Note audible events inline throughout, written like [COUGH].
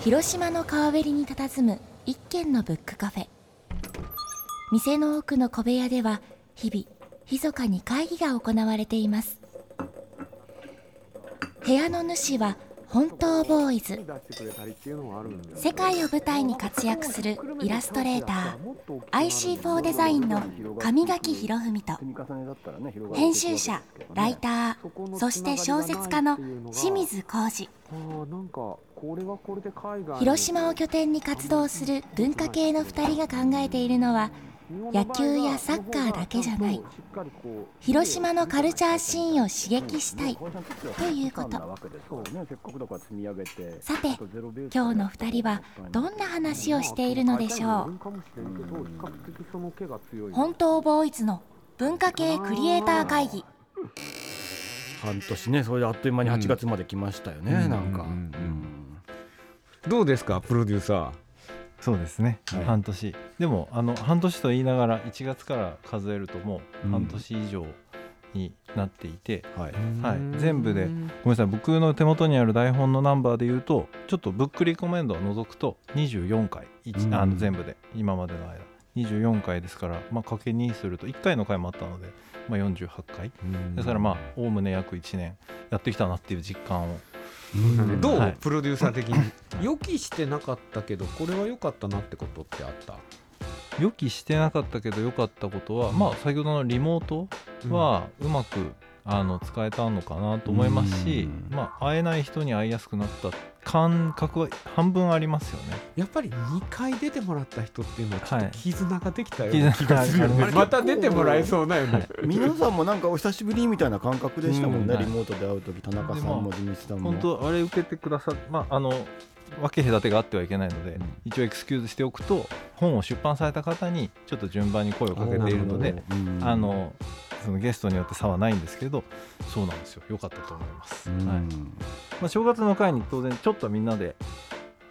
広島の川べりに佇む一軒のブックカフェ。店の奥の小部屋では日々密かに会議が行われています。部屋の主は本当ボーイズ。世界を舞台に活躍するイラストレーター IC4 デザインの上垣博文と編集者ライターそして小説家の清水浩二広島を拠点に活動する文化系の2人が考えているのは野球やサッカーだけじゃない。広島のカルチャーシーンを刺激したい。ということ。さて今日の2人はどんな話をしているのでしょう。本当ボーイズの文化系クリエイター会議。半年ねそれであっという間に8月まで来ましたよね、うん、なんか、うん、どうですかプロデューサーそうですね、はい、半年。でもあの半年と言いながら1月から数えるともう半年以上になっていて、うん、はい、はい、全部でごめんなさい。僕の手元にある台本のナンバーで言うとちょっとブックリコメンドを除くと24回、うん、あの全部で。今までの間。24回ですから、まあ、かけ2すると1回の回もあったので、まあ、48回、うん、ですからまあおおむね約1年やってきたなっていう実感をどう、はい、プロデューサー的に。予期してなかったけどこれは良かったなってことってあった？予期してなかったけど良かったことは、まあ先ほどのリモートはうまくあの使えたのかなと思いますし、まあ、会えない人に会いやすくなった感覚は半分ありますよね。やっぱり2回出てもらった人っていうのはちょっと絆ができたような気がするよね、はい、また出てもらえそうなよね、はい、皆さんもなんかお久しぶりみたいな感覚でしたもんね、うん、リモートで会う時田中さんも地道さんも。本当あれ受けてくださまああの分け隔てがあってはいけないので、うん、一応エクスキューズしておくと本を出版された方にちょっと順番に声をかけているのであのそのゲストによって差はないんですけどそうなんですよ。良かったと思います、はい。まあ、正月の会に当然ちょっとみんなで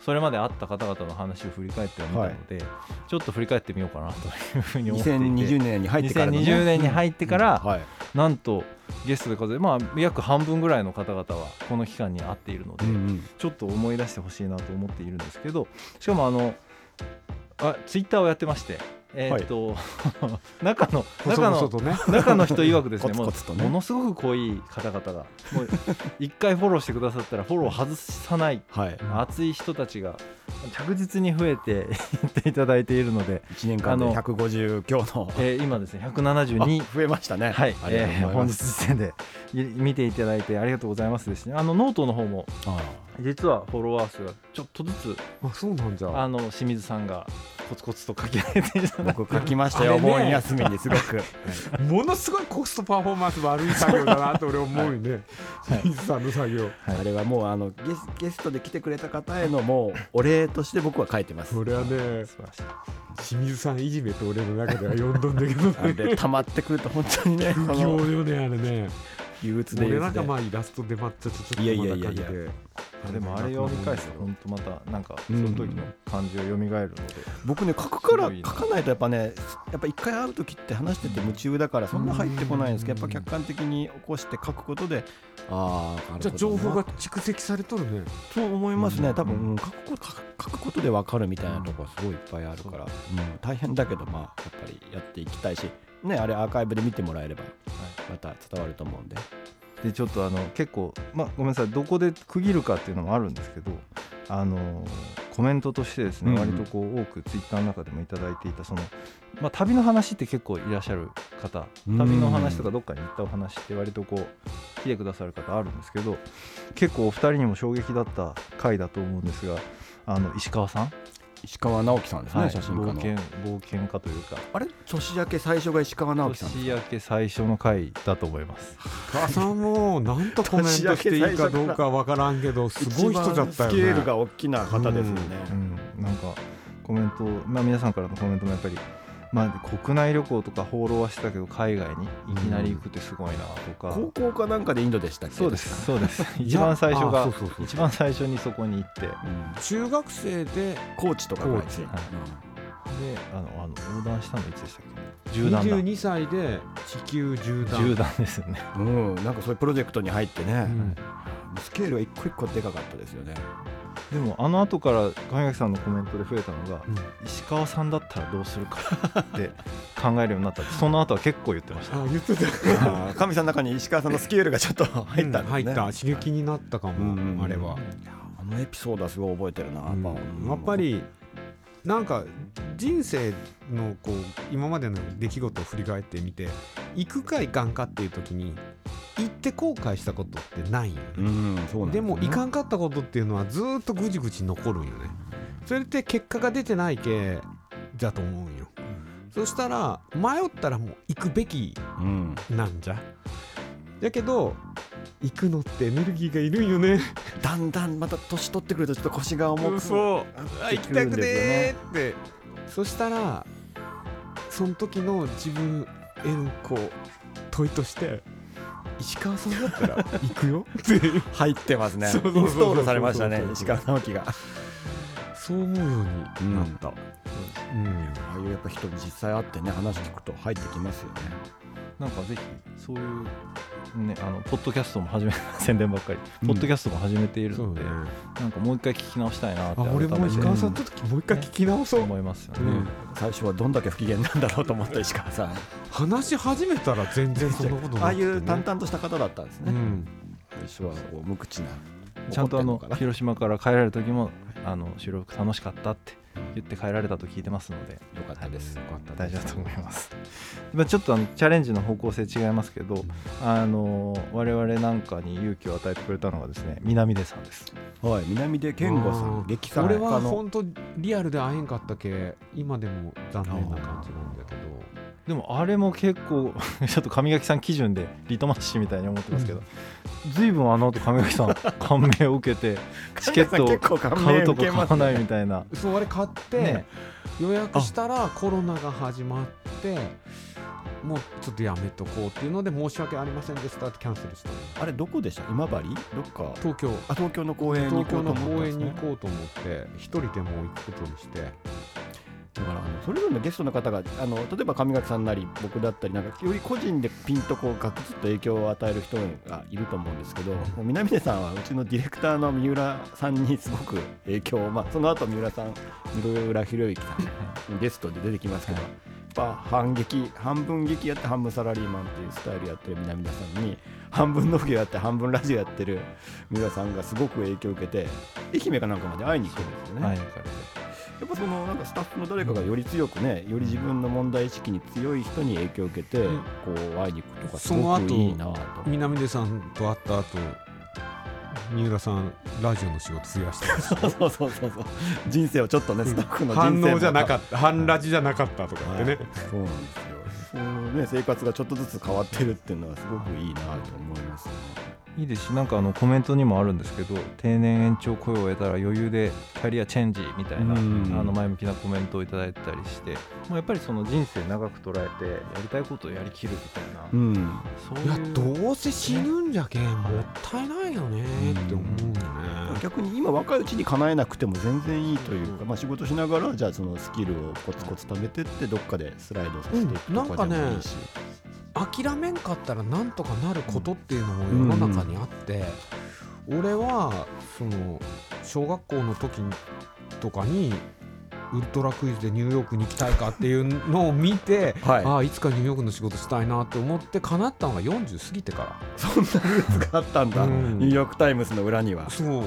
それまで会った方々の話を振り返ってはみたので、はい、ちょっと振り返ってみようかなというふうに思っていて。2020年に入ってから、ね、2020年に入ってから、うん。はい、なんとゲストで数えまあ約半分ぐらいの方々はこの期間に会っているので、うんうん、ちょっと思い出してほしいなと思っているんですけどしかもあのあツイッターをやってましてえー、っと、はい、中 [LAUGHS] の中の、ね、中の人曰くですねもうものすごく濃い方々がもう一回フォローしてくださったらフォロー外さない、はい、熱い人たちが着実に増えて [LAUGHS] いっていただいているので1年間で150強の、えー、今ですね172増えましたね。はい、えー、本日時点で見ていただいてありがとうございますですね。あのノートの方も実はフォロワー数がちょっとずつあそうなんじゃ。あの清水さんがコツコツと書き上げて僕書きましたよ、お盆休みにすごく。[LAUGHS] ものすごいコストパフォーマンス悪い作業だなと俺思うよね、清水さんの作業、あれはもうあのゲスゲストで来てくれた方へのもうお礼として僕は書いてます。それはね清水さんいじめと俺の中では呼んどんだけどね。で溜まってくると本当にね [LAUGHS] 不況よねあれね。憂鬱で俺なんかまあイラスト出まっちゃっちょっといやいやいやいやでもあれ読み返すと本当またなんかその時の感じが蘇るので、僕ね書くから書かないとやっぱねやっぱ一回会う時って話してて夢中だからそんな入ってこないんですけどやっぱ客観的に起こして書くことでああじゃあ情報が蓄積されとるね。そう思いますね。多分書く書くことで分かるみたいなところすごいいっぱいあるから、うん、大変だけどまあやっぱりやっていきたいしねあれアーカイブで見てもらえればまた伝わると思うんで。でちょっとあの結構、まあ、ごめんなさい。どこで区切るかっていうのもあるんですけどあのコメントとしてですね、うん、割とこう多くツイッターの中でも頂いていたその、まあ、旅の話って結構いらっしゃる方旅の話とかどっかに行ったお話って割とこう来てくださる方あるんですけど結構お二人にも衝撃だった回だと思うんですがあの石川さん石川直樹さんですね、はい、写真家の。冒険冒険家というか。あれ？年明け最初が石川直樹さん年明け最初の回だと思います。母さんもなんとコメントしていいかどうかわからんけど [LAUGHS] すごい人だったよね。スケールが大きな方ですよね、うんうん、なんかコメント、まあ、皆さんからのコメントもやっぱりまあ、国内旅行とか放浪はしてたけど海外にいきなり行くってすごいなとか、うん、高校かなんかでインドでしたっけ？そうです。そうです。一番最初が一番最初にそこに行って、うん、中学生でコーチとかコーチ、はい、であのあの横断したのいつでしたっけ？縦断だ。22歳で地球縦断。縦断ですよね。うん。なんかそういうプロジェクトに入ってね、うん、スケールは一個一個でかかったですよねでもあの後から神垣さんのコメントで増えたのが、うん、石川さんだったらどうするかって考えるようになった [LAUGHS] その後は結構言ってました。あ言ってた。神さんの中に石川さんのスケールがちょっと入ったね、うん、入った。刺激になったかも、うん。あれは。あのエピソードはすごい覚えてるな、うん、やっぱりなんか人生のこう今までの出来事を振り返ってみて行くか行かんかっていう時に行って後悔したことってないよね、うんでも行かんかったことっていうのはずっとぐじぐじ残るんよね。それって結果が出てないけだと思うんよ、うん、そしたら迷ったらもう行くべきなんじゃ、うん、だけど行くのってエネルギーがいるんよね。だんだんまた年取ってくるとちょっと腰が重くそう行きたくねって。そしたらその時の自分へのこう問いとして石川さんだったら行くよ？[LAUGHS] 入ってますね。インストールされましたね石川直樹が。そう思うようになった、うん、うん、ああいうやっぱ人に実際会ってね話聞くと入ってきますよねなんかぜひそういうね、あのポッドキャストも始め宣伝ばっかり、ポッドキャストも始めているので、なんかもう一回聞き直したいなって俺も石川さんと時もう一回聞き直そう、思いますよね、最初はどんだけ不機嫌なんだろうと思った石川さん。話し始めたら全然そんなことない、ああいう淡々とした方だったんですね、最初はこう無口なちゃんとあの広島から帰られる時もあの収録楽しかったって言って帰られたと聞いてますので。よかったです、よかった大丈夫だと思います。[LAUGHS] まあちょっとあのチャレンジの方向性違いますけど、あの我々なんかに勇気を与えてくれたのがですね南出さんです。はい南出健吾さん劇家俺は本当リアルで会えんかったけ？今でも残念な感じなんだけどでもあれも結構 [LAUGHS] ちょっと上垣さん基準でリトマス紙みたいに思ってますけど、ずいぶんあの後上垣さん [LAUGHS] 感銘を受けてチケットを買うとこ買わないみたいな、そうあれ買って、ね、予約したらコロナが始まってもうちょっとやめとこうっていうので申し訳ありませんでしたってキャンセルした。あれどこでした？今治？どっか？東京。あ東京の公園に行こうと思って、東京の公園に行こうと思って一人でも行くことにしてだからあのそれぞれのゲストの方があの例えば上垣さんなり僕だったりなんかより個人でピンとこうガクッと影響を与える人がいると思うんですけど南出さんはうちのディレクターの三浦さんにすごく影響を、まあ、その後三浦さん三浦宏之さんゲストで出てきますけど。ぱ反撃半分劇やって半分サラリーマンっていうスタイルやってる南田さんに半分農業やって半分ラジオやってる三浦さんがすごく影響を受けて愛媛かなんかまで会いに行くんですよね。はいやっぱそのなんかスタッフの誰かがより強くねより自分の問題意識に強い人に影響を受けてこう会いに行くとかすごくいいなと。南出さんと会った後三浦さんラジオの仕事増やしてます。[LAUGHS] そうそうそうそう。人生をちょっとねスタッフの人生反応じゃなかった。反ラジじゃなかったとかってね、はい、そうなんですよ。そのね生活がちょっとずつ変わってるっていうのはすごくいいなと思いますねいいですしなんかあのコメントにもあるんですけど定年延長雇用を得たら余裕でキャリアチェンジみたいなあの前向きなコメントをいただいたりしてもうやっぱりその人生長く捉えてやりたいことをやりきるみたいな、うん、そういう。いやどうせ死ぬんじゃけんもったいないよねって思うよね、逆に今若いうちに叶えなくても全然いいというか、まあ、仕事しながらじゃあそのスキルをコツコツ貯めてってどっかでスライドさせていくとかでもいいし、うん諦めんかったらなんとかなることっていうのも世の中にあって、俺はその小学校の時とかにウルトラクイズでニューヨークに行きたいかっていうのを見て、はい、ああいつかニューヨークの仕事したいなって思って叶ったのが40過ぎてから。そんなルーツがあったんだ、うん、ニューヨーク・タイムズの裏には。そう、は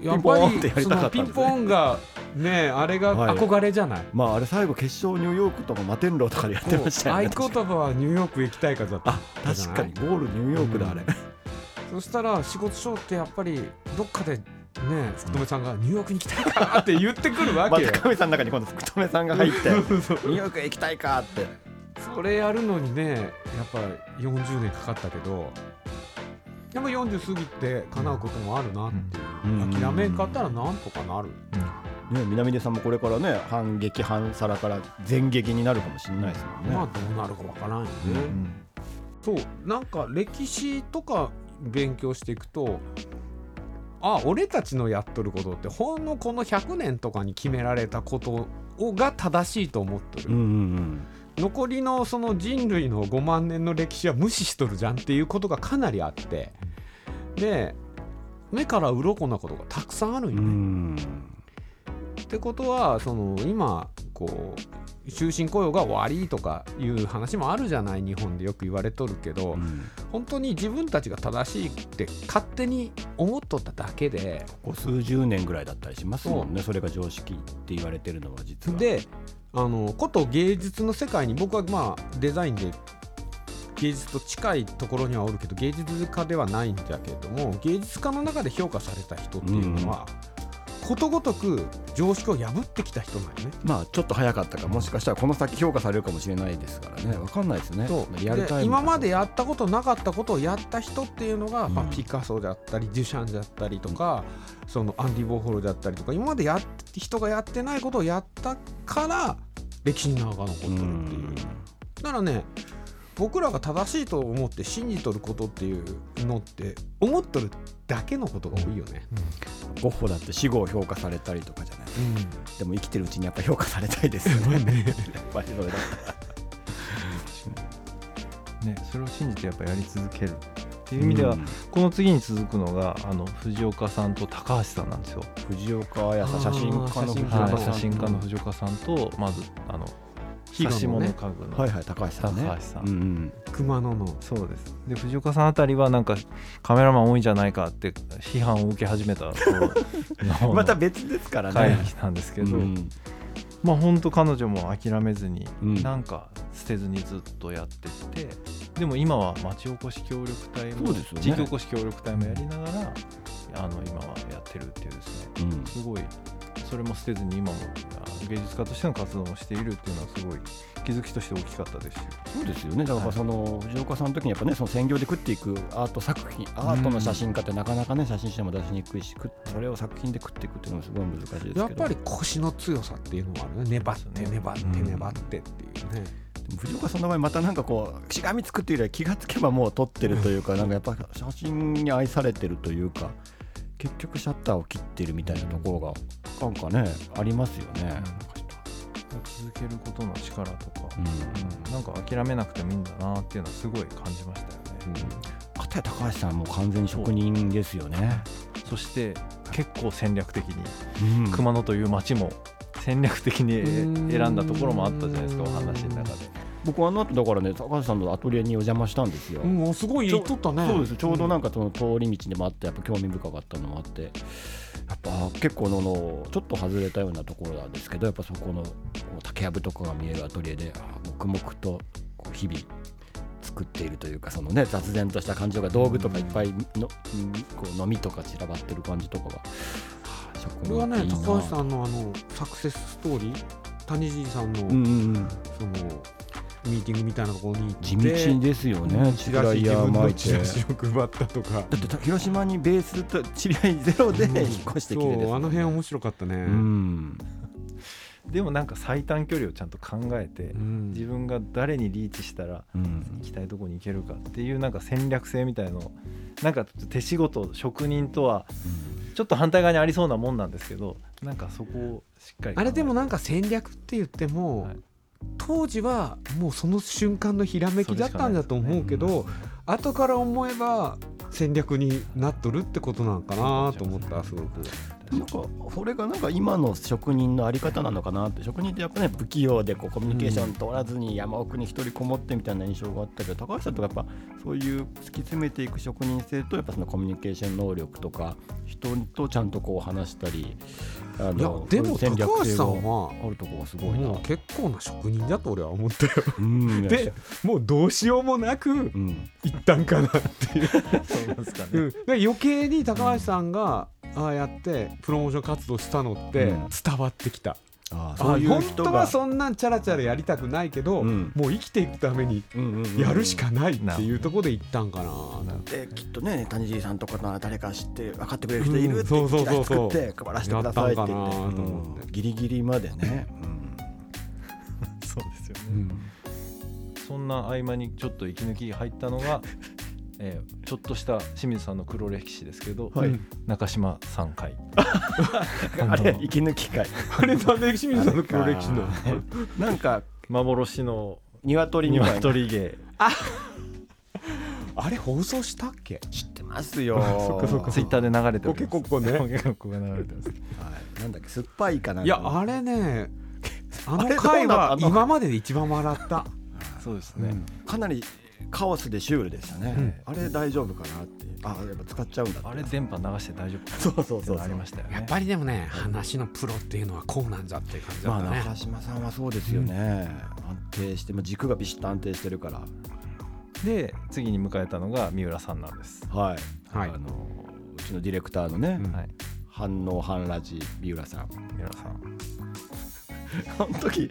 い、やっぱりそのピンポンがねあれが憧れじゃない、はい、まああれ最後決勝ニューヨークとか摩天楼とかでやってましたよね。合言葉はニューヨーク行きたいかだった。あ確かに。ゴールニューヨークだ、あれ、うん、そしたら仕事しようってやっぱりどっかでね福留さんがニューヨークに行きたいかって言ってくるわけよ。福留さんの中に今度福留さんが入って [LAUGHS] ニューヨークへ行きたいかって。それやるのにねやっぱ40年かかったけどでも40過ぎて叶うこともあるなっていう、うん、諦めんかったらなんとかなる。うん、ね、南出さんもこれからね反撃反皿から全撃になるかもしれないですもんね。まあどうなるかわからんよね。うん、そうなんか歴史とか勉強していくとあ俺たちのやっとることってほんのこの100年とかに決められたことをが正しいと思ってる、うんうんうん。残りのその人類の5万年の歴史は無視しとるじゃんっていうことがかなりあって。で目から鱗なことがたくさんあるんよね。ってことはその今こう終身雇用が悪いとかいう話もあるじゃない日本でよく言われとるけど、うん、本当に自分たちが正しいって勝手に思っとっただけでここ数十年ぐらいだったりしますもんねそれが常識って言われてるのは実は。であのこと芸術の世界に僕はまあデザインで芸術と近いところにはおるけど芸術家ではないんだけれども芸術家の中で評価された人っていうのは、うん、ことごとく常識を破ってきた人なんよね。まあちょっと早かったかもしかしたらこの先評価されるかもしれないですからね。分かんないですね。今までやったことなかったことをやった人っていうのが、うん、まあ、ピカソだったりデュシャンだったりとか、うん、そのアンディ・ボーホルだったりとか今までや人がやってないことをやったから歴史に名が残ってるっていう。だからね僕らが正しいと思って信じとることっていうのって思っとるだけのことが多いよね、うん、ゴッホだって死後を評価されたりとかじゃない、うん、でも生きてるうちにやっぱ評価されたいです。よねね。やっぱりそれだねそれを信じてやっぱやり続けるっていう意味では、うん、この次に続くのがあの藤岡さんと高橋さんなんですよ。藤岡彩写真家の藤岡さん、写真家の藤岡さんとまずあの指物家具の、はいはい高橋さんね。高橋さん、うんうん、熊野の。そうです。で藤岡さんあたりはなんかカメラマン多いんじゃないかって批判を受け始めた [LAUGHS] また別ですからね。会議なんですけど、うん、まあ本当彼女も諦めずに、うん、なんか捨てずにずっとやっててでも今は町おこし協力隊も、ね、地域おこし協力隊もやりながらあの今はやってるっていうですね、うん、すごいそれも捨てずに今も芸術家としての活動をしているっていうのはすごい気づきとして大きかったですそうですよね。だからその、藤岡さんの時にやっぱねその専業で食っていくアート作品アートの写真家ってなかなかね写真集も出しにくいしそれを作品で食っていくっていうのもすごい難しいですけど。やっぱり腰の強さっていうのもあるね。粘って粘って粘ってっていうね、でも藤岡さんの場合またなんかこうしがみつくっていうよりは気がつけばもう撮ってるというか、なんかやっぱ写真に愛されてるというか結局シャッターを切ってるみたいなところがなんかねありますよね、続けることの力とか、うん。うん、なんか諦めなくてもいいんだなっていうのはすごい感じましたよね。うん、片や高橋さんも完全に職人ですよね。そして結構戦略的に、熊野という町も戦略的に選んだところもあったじゃないですかお話の中で。僕あの後だからね高橋さんのアトリエにお邪魔したんですよ。うん、すごい行っとったね。そうですちょうどなんかその通り道でもあってやっぱ興味深かったのもあってやっぱ結構ののちょっと外れたようなところなんですけどやっぱそこの竹やぶとかが見えるアトリエで黙々と日々作っているというかそのね雑然とした感じとか道具とかいっぱいの、こう飲みとか散らばってる感じとかが。これはね高橋さんのあのサクセスストーリー？谷尻さんの、うんうんうん、そのミーティングみたいなところに地道ですよね。チラシ自分のチラシを配ったとか。だって広島にベースと知り合いゼロで引っ越してきて、ね、あの辺面白かったね。うん。でもなんか最短距離をちゃんと考えて、うん、自分が誰にリーチしたら行きたいとこに行けるかっていうなんか戦略性みたいのなんか手仕事職人とはちょっと反対側にありそうなもんなんですけどなんかそこをしっかりあれでもなんか戦略って言っても、はい当時はもうその瞬間のひらめきだったんだと思うけど、ねうん、後から思えば戦略になっとるってことなのかなと思ったすごく。なんかそれがなんか今の職人のあり方なのかなって職人ってやっぱね不器用でこうコミュニケーション取らずに山奥に一人こもってみたいな印象があったけど高橋さんとかやっぱそういう突き詰めていく職人性とやっぱそのコミュニケーション能力とか人とちゃんとこう話したりあのいやでも高橋さんはあるとこがすごいな。結構な職人だと俺は思ったよ。でもうどうしようもなく、うん、一旦かなっていう。[LAUGHS] そうですかね、うん、余計に高橋さんがああやってプロモーション活動したのって伝わってきた。ああ本当はそんなんチャラチャラやりたくないけど、うん、もう生きていくためにやるしかないっていうところで行ったんかな。できっとね谷尻さんとかの誰か知って分かってくれる人いるって言って作って配らせてくださいって言って、うん、ギリギリまでね。うん、[LAUGHS] そうですよね、そんな合間にちょっと息抜き入ったのが [LAUGHS] えー、ちょっとした清水さんの黒歴史ですけど、はい、中島さん会。[LAUGHS] あれ息抜き会。[LAUGHS] あれなんで清水さんの黒歴史の？なんか幻の鶏鶏芸。あ [LAUGHS] あれ放送したっけ？知ってまますよ。ツイッターで流れてポケコッコね。ポケコッコが流れてます、はい、なんだっけ酸っぱいかないやあれねあの？回は今までで一番笑った。そうですね、うん、かなりカオスでシュールでしたね、うん、あれ大丈夫かなって。あやっぱ使っちゃうんだあれ電波流して大丈夫そうそうそうありましたよね。やっぱりでもね話のプロっていうのはこうなんだっていう感じだったね、まあ、中島さんはそうですよね、うん、安定して軸がビシッと安定してるから。で次に迎えたのが三浦さんなんです。はい、はい、あのうちのディレクターのね、うん、はい、反応反ラジ三浦さん。三浦さん。[LAUGHS] この時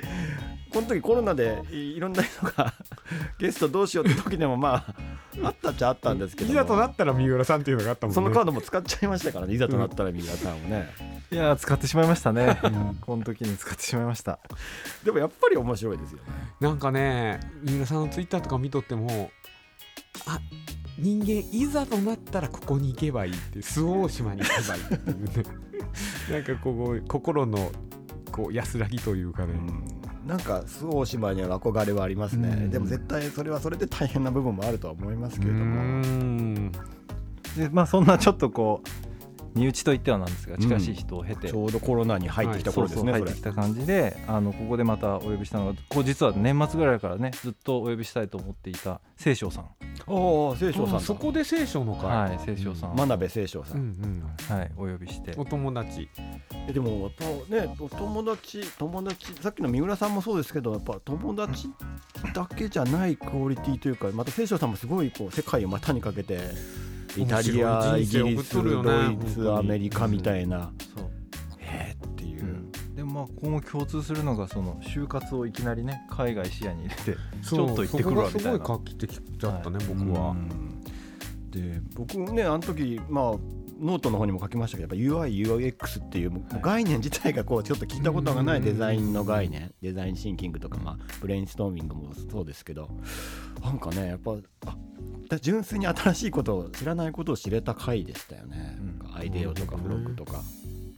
この時コロナでいろんな人が [LAUGHS] ゲストどうしようって時でもまああったっちゃあったんですけどいざとなったら三浦さんっていうのがあったもんね。そのカードも使っちゃいましたからね。いざとなったら三浦さんをね、[LAUGHS] いや使ってしまいましたね、うん、この時に使ってしまいました。でもやっぱり面白いですよね。なんかね三浦さんのツイッターとか見とってもあ人間いざとなったらここに行けばいいって周防大島に行けばいいっていうね。[LAUGHS] なんかこう心のこう安らぎというかね、うん、なんか周防大島には憧れはありますね、うん、でも絶対それはそれで大変な部分もあるとは思いますけれども。でまあそんなちょっとこう身内といってはなんですが近しい人を経て、ちょうどコロナに入ってきた頃ですね、はい、入ってきた感じであのここでまたお呼びしたのがこう実は年末ぐらいからねずっとお呼びしたいと思っていた清少さんああ清少さんそこで清少の会はい清少さん、真鍋清少さん、うんうん、はいお呼びして。お友達。えでもやっぱねお友達友達さっきの三浦さんもそうですけどやっぱ友達だけじゃないクオリティというかまた清少さんもすごいこう世界を股にかけてイタリアイギリス、ドイツアメリカみたいな、そう。えまあ今後共通するのがその就活をいきなりね海外視野に入れてちょっと行ってくるわみたいなすごい画期的だったね、はい、僕は、で僕ねあの時まあノートの方にも書きましたけどやっぱ UIUX っていう概念自体がこうちょっと聞いたことがないデザインの概念デザインシンキングとかまあブレインストーミングもそうですけどなんかねやっぱあ純粋に新しいことを知らないことを知れた回でしたよね、うん、アイデアとかブログとか、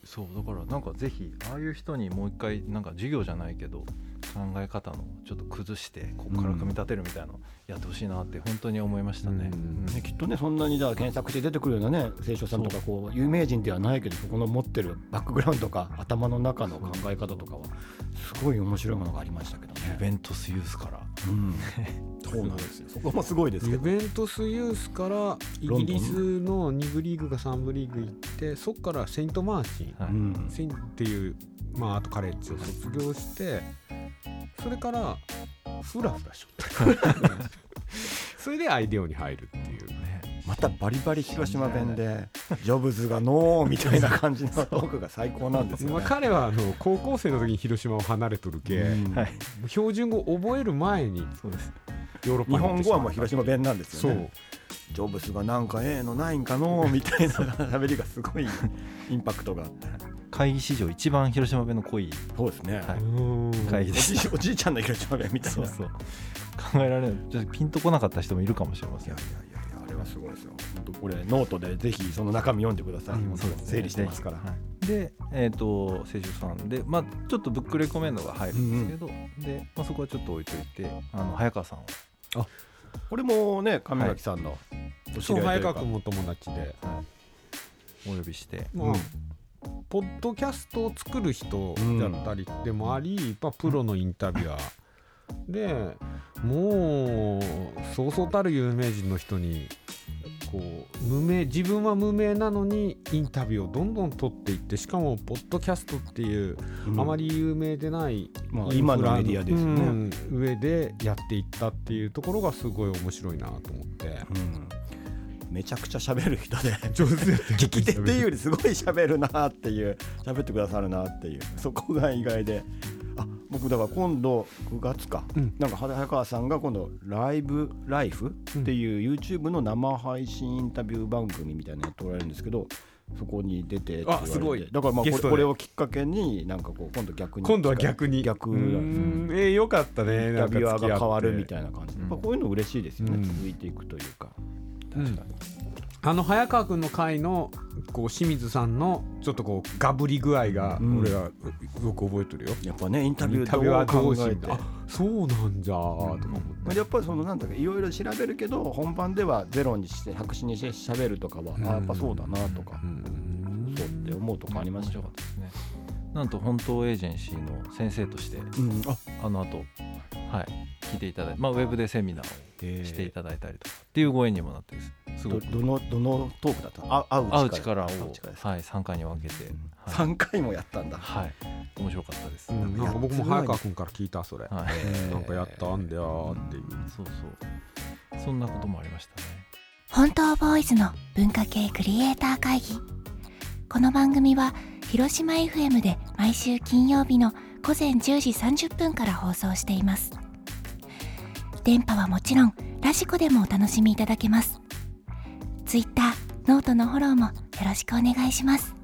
そうだからなんかぜひああいう人にもう一回なんか授業じゃないけど考え方のちょっと崩してここから組み立てるみたいなのやってほしいなって本当に思いましたね,、ねきっとねそんなにじゃあ検索して出てくるようなね清書さんとかこう有名人ではないけどそこの持ってるバックグラウンドとか頭の中の考え方とかはすごい面白いものがありましたけどね。ユベントスユースから、うん、そうなんですよ。そこもすごいですユベントスユースからイギリスの2部リーグか3部リーグ行ってそこからセイント・マーチン、はい、セインっていうまあ、あとカレッジを卒業してそれからフラフラしよった [LAUGHS] それでアイデオに入るっていう。ねまたバリバリ広島弁でジョブズがノーみたいな感じのトークが最高なんですよ、ね、まあ、彼はあの高校生の時に広島を離れとるけ、うん。はい、標準語を覚える前にそうです。ヨーロッパ日本語はもう広島弁なんですよね。ジョブズがなんかええのないんかのみたいな喋りがすごい [LAUGHS] インパクトがあって。会議史上一番広島弁の濃い。そうですね、はい、会議です [LAUGHS] おじいちゃんの広島弁みたいな。そうそう。考えられない。ちょっとピンとこなかった人もいるかもしれません。いやいやいやいやあれはすごいですよ。本当これノートでぜひその中身読んでください、うん、整理してますから、はい、でえっ、ー、と清修さんでまあちょっとブックレコメンドが入るんですけど、うんうん、で、まあ、そこはちょっと置いといてあの早川さんを。あこれもね上垣さんの、はい、そう早川君も友達で、はい、お呼びして、まあ、うん。ポッドキャストを作る人だったりでもあり、うん、まあ、プロのインタビュアー。でもうそうそうたる有名人の人にこう無名自分は無名なのにインタビューをどんどん取っていってしかもポッドキャストっていう、うん、あまり有名でない、まあ、今のメディアですね、うん、上でやっていったっていうところがすごい面白いなと思って。うん。めちゃくちゃ喋る人で上手聞き手っていうよりすごい喋るなっていう喋ってくださるなっていうそこが意外で。あ僕だから今度9月か、うん、なんか早川さんが今度ライブライフっていう YouTube の生配信インタビュー番組みたいなのやっておられるんですけどそこに出てあすごい。だからまあこれをきっかけになんかこう今度逆に。今度は逆に。逆うん。えー、よかったね。インタビュアーが変わるみたいな感じ。で、こういうの嬉しいですよね、続いていくというか。確かに、あの早川君の回のこう清水さんのちょっとこうガブり具合が俺はよく覚えてるよ、やっぱねインタビューはどう考えて。あそうなんじゃとか思って、やっぱりそのなんだかいろいろ調べるけど本番ではゼロにして白紙にして喋るとかは、あやっぱそうだなとか、そうって思うとかありましたよ。ねなんと本当エージェンシーの先生として、うん、あ。あの後はい聞いていただいて、まあ、ウェブでセミナーをしていただいたりとかっていうご縁にもなってすごく。どのどのトークだったあ会う力。を、はい、3回に分けて、うん。はい、3回もやったんだ。はい。面白かったです、うん、なんか僕も早川君から聞いたそれ、はい、なんかやったんだよっていう、そうそう。そんなこともありましたね。本当ボーイズの文化系クリエイター会議。この番組は広島 FM で毎週金曜日の午前10時30分から放送しています。電波はもちろんラジコでもお楽しみいただけます Twitter、ノートのフォローもよろしくお願いします。